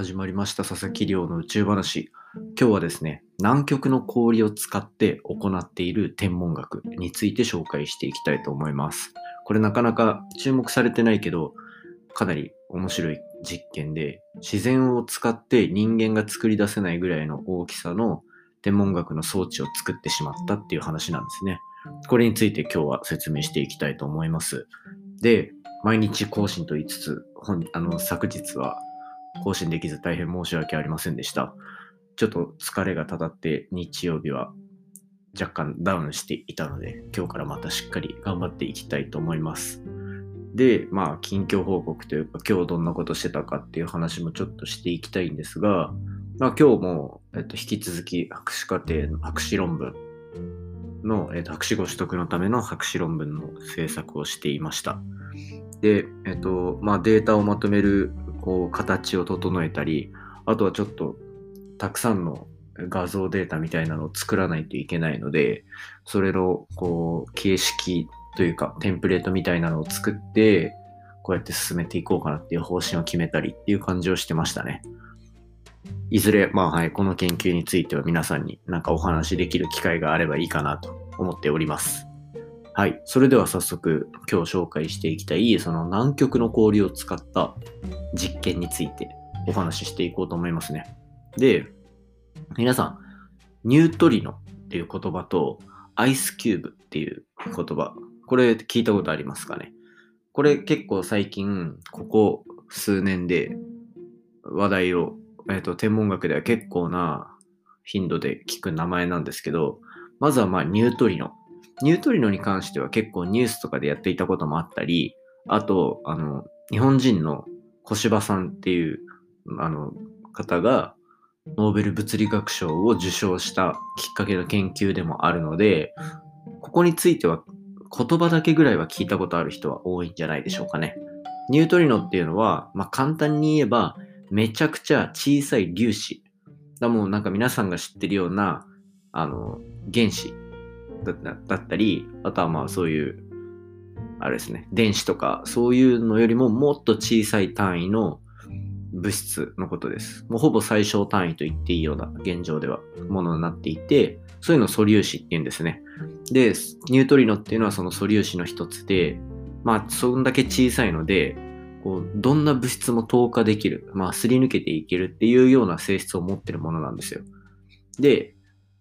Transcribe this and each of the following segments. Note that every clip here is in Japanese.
始まりました佐々木亮の宇宙話。今日はですね、南極の氷を使って行っている天文学について紹介していきたいと思います。これなかなか注目されてないけど、かなり面白い実験で、自然を使って人間が作り出せないぐらいの大きさの天文学の装置を作ってしまったっていう話なんですね。これについて今日は説明していきたいと思います。で、毎日更新と言いつつ、本あの昨日は更新できず大変申し訳ありませんでした。ちょっと疲れがたたって日曜日は若干ダウンしていたので、今日からまたしっかり頑張っていきたいと思います。で、まあ、近況報告というか、今日どんなことしてたかっていう話もちょっとしていきたいんですが、まあ、今日も、えっと、引き続き博士課程の博士論文の、えっと、博士号取得のための博士論文の制作をしていました。で、えっと、まあ、データをまとめる、こう、形を整えたり、あとはちょっと、たくさんの画像データみたいなのを作らないといけないので、それの、こう、形式というか、テンプレートみたいなのを作って、こうやって進めていこうかなっていう方針を決めたりっていう感じをしてましたね。いずれ、まあはい、この研究については皆さんになんかお話しできる機会があればいいかなと思っております。はい。それでは早速今日紹介していきたいその南極の氷を使った実験についてお話ししていこうと思いますね。で、皆さん、ニュートリノっていう言葉とアイスキューブっていう言葉、これ聞いたことありますかね？これ結構最近、ここ数年で話題を、えっと天文学では結構な頻度で聞く名前なんですけど、まずはまあニュートリノ。ニュートリノに関しては結構ニュースとかでやっていたこともあったり、あと、あの、日本人の小柴さんっていう、あの、方が、ノーベル物理学賞を受賞したきっかけの研究でもあるので、ここについては言葉だけぐらいは聞いたことある人は多いんじゃないでしょうかね。ニュートリノっていうのは、まあ、簡単に言えば、めちゃくちゃ小さい粒子。だもうなんか皆さんが知ってるような、あの、原子だったり、あとはまあそういう、あれですね、電子とか、そういうのよりももっと小さい単位の物質のことです。もうほぼ最小単位と言っていいような現状ではものになっていて、そういうのを素粒子って言うんですね。で、ニュートリノっていうのはその素粒子の一つで、まあ、そんだけ小さいので、こうどんな物質も透過できる、まあ、すり抜けていけるっていうような性質を持ってるものなんですよ。で、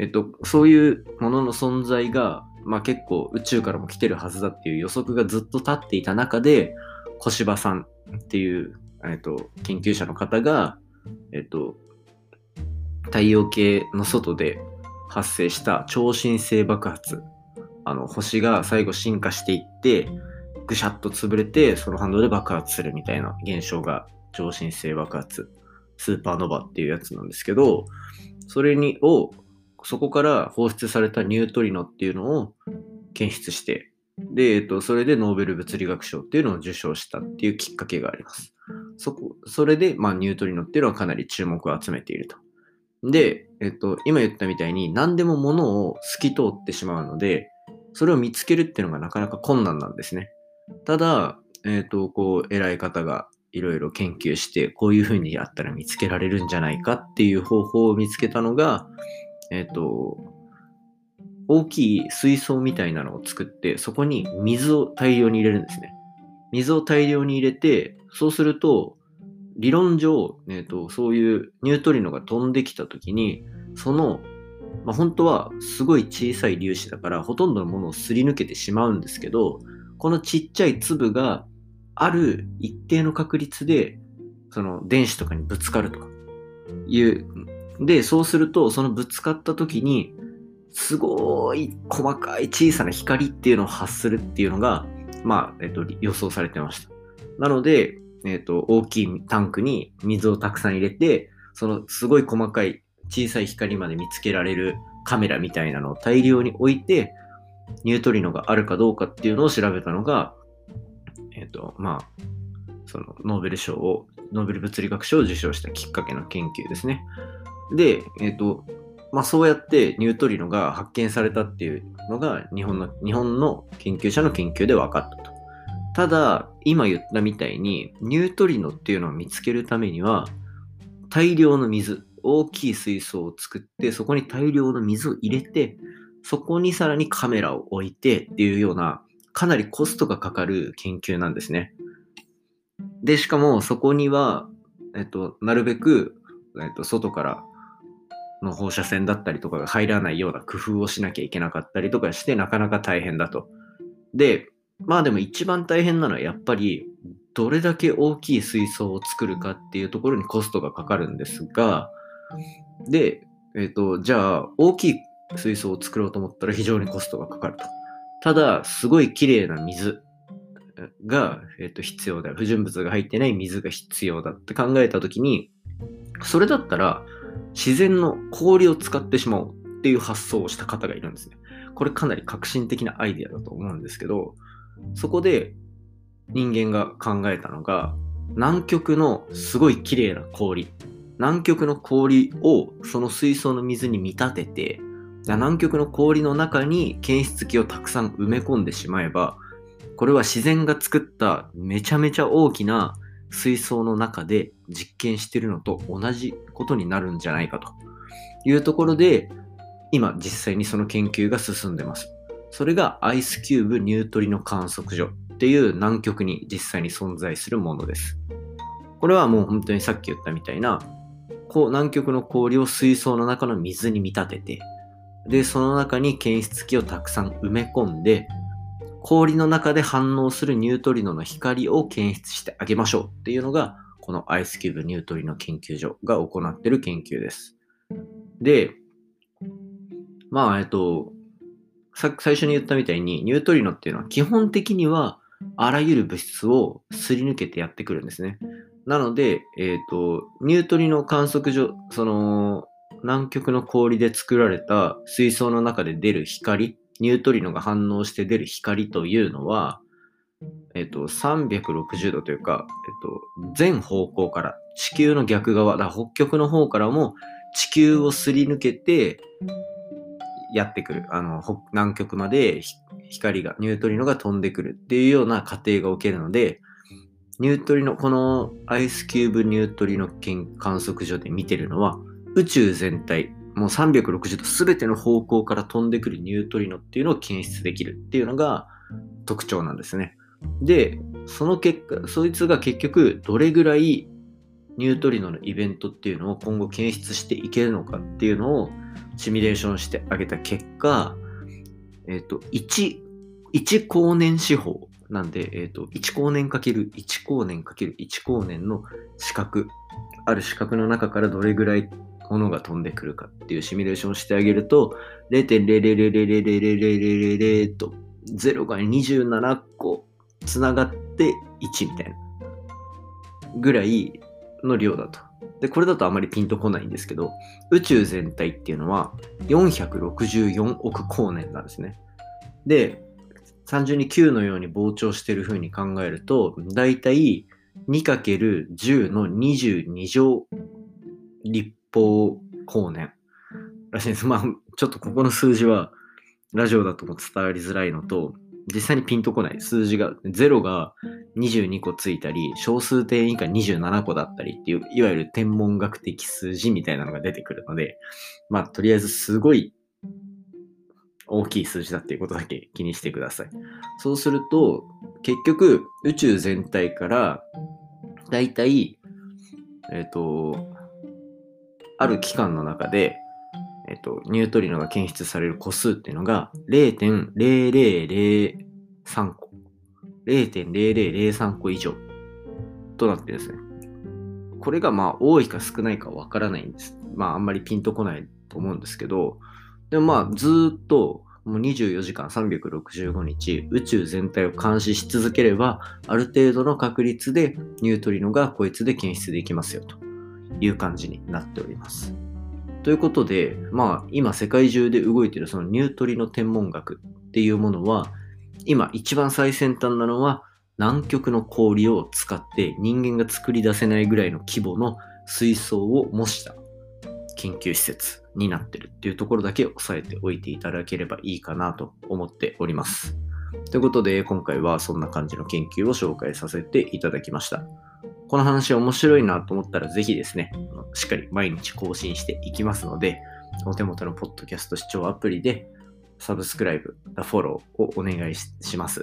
えっと、そういうものの存在が、まあ、結構宇宙からも来てるはずだっていう予測がずっと立っていた中で、小柴さんっていう、えっと、研究者の方が、えっと、太陽系の外で発生した超新星爆発。あの、星が最後進化していって、ぐしゃっと潰れて、その反動で爆発するみたいな現象が超新星爆発、スーパーノヴァっていうやつなんですけど、それにを、そこから放出されたニュートリノっていうのを検出して、で、えっと、それでノーベル物理学賞っていうのを受賞したっていうきっかけがあります。そこ、それで、まあ、ニュートリノっていうのはかなり注目を集めていると。で、えっと、今言ったみたいに何でも物を透き通ってしまうので、それを見つけるっていうのがなかなか困難なんですね。ただ、えっと、こう、偉い方がいろいろ研究して、こういうふうにやったら見つけられるんじゃないかっていう方法を見つけたのが、えっと、大きい水槽みたいなのを作って、そこに水を大量に入れるんですね。水を大量に入れて、そうすると、理論上、えっと、そういうニュートリノが飛んできたときに、その、まあ、本当はすごい小さい粒子だから、ほとんどのものをすり抜けてしまうんですけど、このちっちゃい粒がある一定の確率で、その電子とかにぶつかるとかいう。で、そうすると、そのぶつかった時に、すごい細かい小さな光っていうのを発するっていうのが、まあ、えっと、予想されてました。なので、えっと、大きいタンクに水をたくさん入れて、そのすごい細かい小さい光まで見つけられるカメラみたいなのを大量に置いて、ニュートリノがあるかどうかっていうのを調べたのが、えっ、と、まあ、そのノーベル賞を、ノーベル物理学賞を受賞したきっかけの研究ですね。で、えっ、と、まあそうやってニュートリノが発見されたっていうのが日本の、日本の研究者の研究で分かったと。ただ、今言ったみたいに、ニュートリノっていうのを見つけるためには、大量の水、大きい水槽を作って、そこに大量の水を入れて、そこにさらにカメラを置いてっていうような、かなりコストがかかる研究なんですね。で、しかもそこには、えっと、なるべく、えっと、外からの放射線だったりとかが入らないような工夫をしなきゃいけなかったりとかして、なかなか大変だと。で、まあでも一番大変なのはやっぱり、どれだけ大きい水槽を作るかっていうところにコストがかかるんですが、で、えっ、と、じゃあ、大きい水槽を作ろうと思ったら非常にコストがかかると。ただ、すごい綺麗な水が、えー、と必要だ。不純物が入ってない水が必要だって考えたときに、それだったら自然の氷を使ってしまおうっていう発想をした方がいるんですね。これかなり革新的なアイデアだと思うんですけど、そこで人間が考えたのが、南極のすごい綺麗な氷。南極の氷をその水槽の水に見立てて、南極の氷の中に検出器をたくさん埋め込んでしまえば、これは自然が作っためちゃめちゃ大きな水槽の中で実験してるのと同じことになるんじゃないかというところで、今実際にその研究が進んでます。それがアイスキューブニュートリノ観測所っていう南極に実際に存在するものです。これはもう本当にさっき言ったみたいな、こう南極の氷を水槽の中の水に見立てて、で、その中に検出器をたくさん埋め込んで、氷の中で反応するニュートリノの光を検出してあげましょうっていうのが、このアイスキューブニュートリノ研究所が行ってる研究です。で、まあ、えっと、さ最初に言ったみたいに、ニュートリノっていうのは基本的にはあらゆる物質をすり抜けてやってくるんですね。なので、えっ、と、ニュートリノ観測所、その、南極の氷で作られた水槽の中で出る光ニュートリノが反応して出る光というのは、えっと、360度というか、えっと、全方向から、地球の逆側、だ北極の方からも地球をすり抜けてやってくる。あの、南極まで光が、ニュートリノが飛んでくるっていうような過程が起きるので、ニュートリノ、このアイスキューブニュートリノ観測所で見てるのは、宇宙全体、もう360度全ての方向から飛んでくるニュートリノっていうのを検出できるっていうのが特徴なんですね。で、その結果、そいつが結局どれぐらいニュートリノのイベントっていうのを今後検出していけるのかっていうのをシミュレーションしてあげた結果、えっ、ー、と、1、1光年四方なんで、えっ、ー、と、1光年かける1光年かける1光年の四角、ある四角の中からどれぐらいものが飛んでくるかっていうシミュレーションをしてあげると、0.0000000と0が27個つながって1みたいなぐらいの量だと。で、これだとあまりピンとこないんですけど、宇宙全体っていうのは464億光年なんですね。で、単純に9のように膨張してる風に考えると、だいたい 2×10 の22乗立方光年らしいです。まあ、ちょっとここの数字はラジオだとも伝わりづらいのと、実際にピンとこない数字が、0が22個ついたり、小数点以下27個だったりっていう、いわゆる天文学的数字みたいなのが出てくるので、まあ、とりあえずすごい大きい数字だっていうことだけ気にしてください。そうすると、結局、宇宙全体から、だいたい、えっ、ー、と、ある期間の中で、えっと、ニュートリノが検出される個数っていうのが0.0003個。0.0003個以上となってですね。これがまあ多いか少ないかわからないんです。まああんまりピンとこないと思うんですけど、でもまあずっともう24時間365日宇宙全体を監視し続ければある程度の確率でニュートリノがこいつで検出できますよと。いう感じになっております。ということで、まあ、今世界中で動いているそのニュートリノ天文学っていうものは、今一番最先端なのは南極の氷を使って人間が作り出せないぐらいの規模の水槽を模した研究施設になってるっていうところだけ押さえておいていただければいいかなと思っております。ということで今回はそんな感じの研究を紹介させていただきました。この話面白いなと思ったらぜひですね、しっかり毎日更新していきますので、お手元のポッドキャスト視聴アプリでサブスクライブ、フォローをお願いします。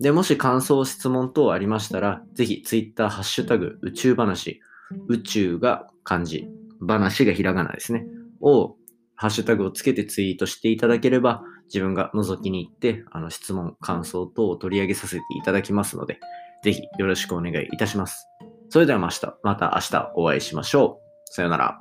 で、もし感想、質問等ありましたら、ぜひ Twitter、ハッシュタグ、宇宙話、宇宙が漢字、話がひらがなですね、を、ハッシュタグをつけてツイートしていただければ、自分が覗きに行って、あの質問、感想等を取り上げさせていただきますので、ぜひよろしくお願いいたします。それではまた明日お会いしましょう。さようなら。